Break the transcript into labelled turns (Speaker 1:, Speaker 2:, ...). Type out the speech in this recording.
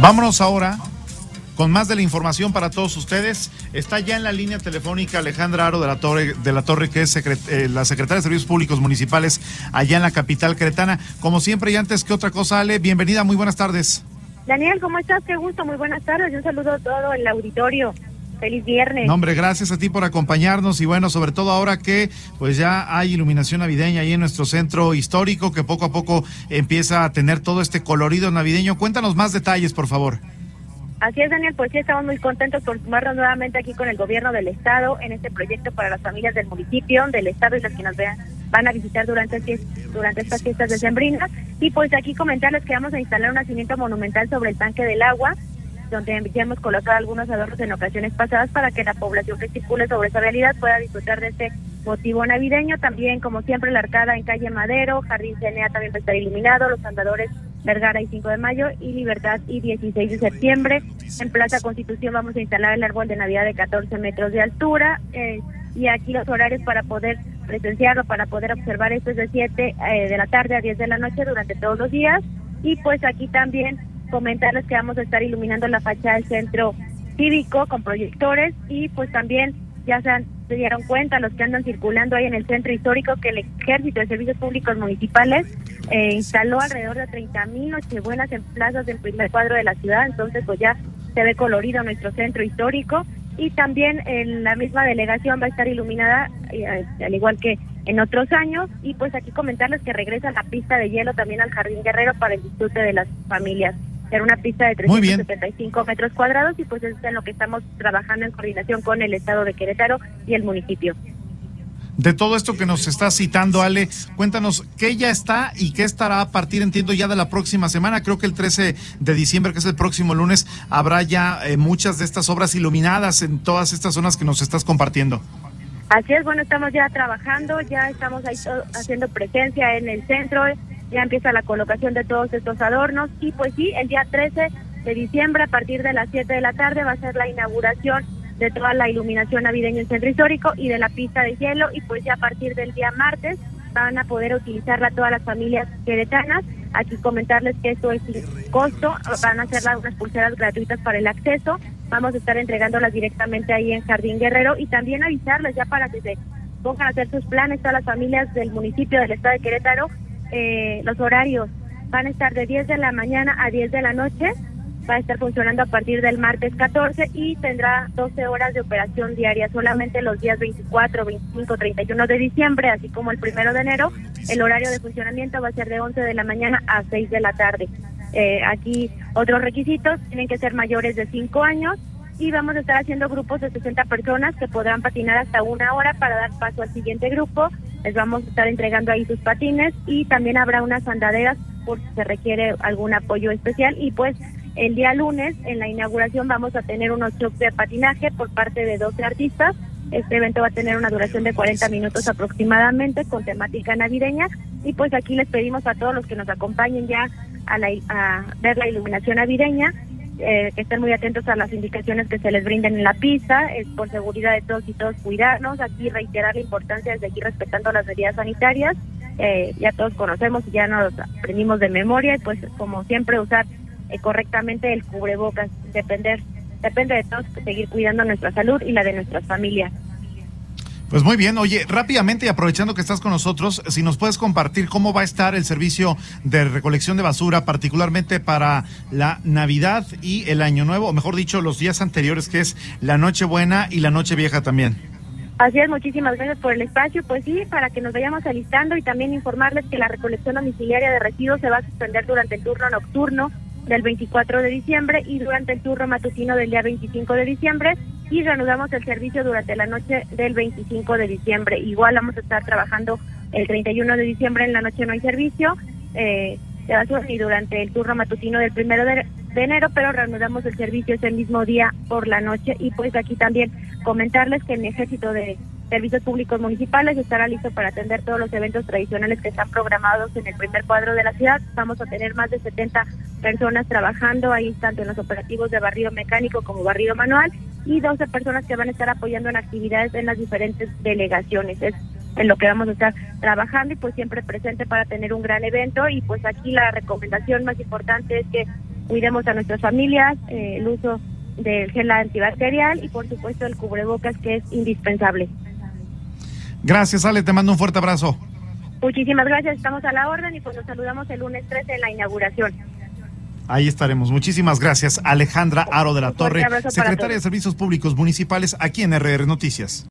Speaker 1: Vámonos ahora con más de la información para todos ustedes. Está ya en la línea telefónica Alejandra Aro de la Torre, de la Torre que es eh, la secretaria de Servicios Públicos Municipales allá en la capital cretana. Como siempre y antes que otra cosa, Ale, bienvenida, muy buenas tardes.
Speaker 2: Daniel, ¿cómo estás? Qué gusto, muy buenas tardes. Un saludo a todo el auditorio. Feliz viernes.
Speaker 1: No, hombre, gracias a ti por acompañarnos y bueno, sobre todo ahora que pues ya hay iluminación navideña ahí en nuestro centro histórico que poco a poco empieza a tener todo este colorido navideño. Cuéntanos más detalles, por favor.
Speaker 2: Así es, Daniel, pues sí, estamos muy contentos por sumarnos nuevamente aquí con el gobierno del Estado en este proyecto para las familias del municipio, del Estado y las que nos vean, van a visitar durante, durante estas fiestas decembrinas. Y pues aquí comentarles que vamos a instalar un nacimiento monumental sobre el tanque del agua, donde ya hemos colocado algunos adornos en ocasiones pasadas para que la población que circule sobre esa realidad pueda disfrutar de este motivo navideño. También, como siempre, la arcada en calle Madero, Jardín Cenea también va a estar iluminado, los andadores Vergara y 5 de mayo y Libertad y 16 de septiembre. En Plaza Constitución vamos a instalar el árbol de Navidad de 14 metros de altura eh, y aquí los horarios para poder presenciarlo, para poder observar esto es de 7 eh, de la tarde a 10 de la noche durante todos los días y pues aquí también comentarles que vamos a estar iluminando la fachada del centro cívico con proyectores y pues también ya se, se dieron cuenta los que andan circulando ahí en el centro histórico que el Ejército de Servicios Públicos Municipales eh, instaló alrededor de 30 mil nochebuenas en plazas del primer cuadro de la ciudad, entonces pues ya se ve colorido nuestro centro histórico. Y también en la misma delegación va a estar iluminada, eh, al igual que en otros años, y pues aquí comentarles que regresa la pista de hielo también al Jardín Guerrero para el disfrute de las familias. Era una pista de 375 metros cuadrados y pues es en lo que estamos trabajando en coordinación con el Estado de Querétaro y el municipio.
Speaker 1: De todo esto que nos está citando, Ale, cuéntanos qué ya está y qué estará a partir, entiendo, ya de la próxima semana. Creo que el 13 de diciembre, que es el próximo lunes, habrá ya eh, muchas de estas obras iluminadas en todas estas zonas que nos estás compartiendo.
Speaker 2: Así es, bueno, estamos ya trabajando, ya estamos ahí haciendo presencia en el centro, ya empieza la colocación de todos estos adornos y pues sí, el día 13 de diciembre a partir de las 7 de la tarde va a ser la inauguración de toda la iluminación navideña en el centro histórico y de la pista de hielo. Y pues ya a partir del día martes van a poder utilizarla todas las familias queretanas. Aquí comentarles que esto es sin costo, van a ser unas pulseras gratuitas para el acceso, vamos a estar entregándolas directamente ahí en Jardín Guerrero. Y también avisarles ya para que se pongan a hacer sus planes todas las familias del municipio del estado de Querétaro eh, los horarios van a estar de 10 de la mañana a 10 de la noche, va a estar funcionando a partir del martes 14 y tendrá 12 horas de operación diaria solamente los días 24, 25, 31 de diciembre, así como el primero de enero. El horario de funcionamiento va a ser de 11 de la mañana a 6 de la tarde. Eh, aquí otros requisitos, tienen que ser mayores de 5 años y vamos a estar haciendo grupos de 60 personas que podrán patinar hasta una hora para dar paso al siguiente grupo. Les vamos a estar entregando ahí sus patines y también habrá unas andaderas por si se requiere algún apoyo especial. Y pues el día lunes en la inauguración vamos a tener unos shows de patinaje por parte de 12 artistas. Este evento va a tener una duración de 40 minutos aproximadamente con temática navideña y pues aquí les pedimos a todos los que nos acompañen ya a, a ver la iluminación navideña eh, que estén muy atentos a las indicaciones que se les brinden en la pista, es por seguridad de todos y todos cuidarnos, aquí reiterar la importancia de seguir respetando las medidas sanitarias, eh, ya todos conocemos y ya nos aprendimos de memoria, y pues como siempre usar eh, correctamente el cubrebocas, depender, depende de todos seguir cuidando nuestra salud y la de nuestras familias.
Speaker 1: Pues muy bien, oye, rápidamente y aprovechando que estás con nosotros, si nos puedes compartir cómo va a estar el servicio de recolección de basura, particularmente para la Navidad y el Año Nuevo, o mejor dicho, los días anteriores, que es la Nochebuena y la Noche Vieja también.
Speaker 2: Así es, muchísimas gracias por el espacio. Pues sí, para que nos vayamos alistando y también informarles que la recolección domiciliaria de residuos se va a suspender durante el turno nocturno del 24 de diciembre y durante el turno matutino del día 25 de diciembre y reanudamos el servicio durante la noche del 25 de diciembre. Igual vamos a estar trabajando el 31 de diciembre en la noche no hay servicio eh, y durante el turno matutino del primero de, de, enero, pero reanudamos el servicio ese mismo día por la noche y pues aquí también comentarles que el ejército de Servicios Públicos Municipales estará listo para atender todos los eventos tradicionales que están programados en el primer cuadro de la ciudad. Vamos a tener más de 70 personas trabajando ahí, tanto en los operativos de barrido mecánico como barrido manual, y 12 personas que van a estar apoyando en actividades en las diferentes delegaciones. Es en lo que vamos a estar trabajando y pues siempre presente para tener un gran evento. Y pues aquí la recomendación más importante es que cuidemos a nuestras familias, eh, el uso del gel antibacterial y por supuesto el cubrebocas que es indispensable.
Speaker 1: Gracias Ale, te mando un fuerte abrazo.
Speaker 2: Muchísimas gracias, estamos a la orden y pues nos saludamos el lunes 13 en la inauguración.
Speaker 1: Ahí estaremos. Muchísimas gracias, Alejandra Aro de la Torre, secretaria de Servicios Públicos Municipales, aquí en RR Noticias.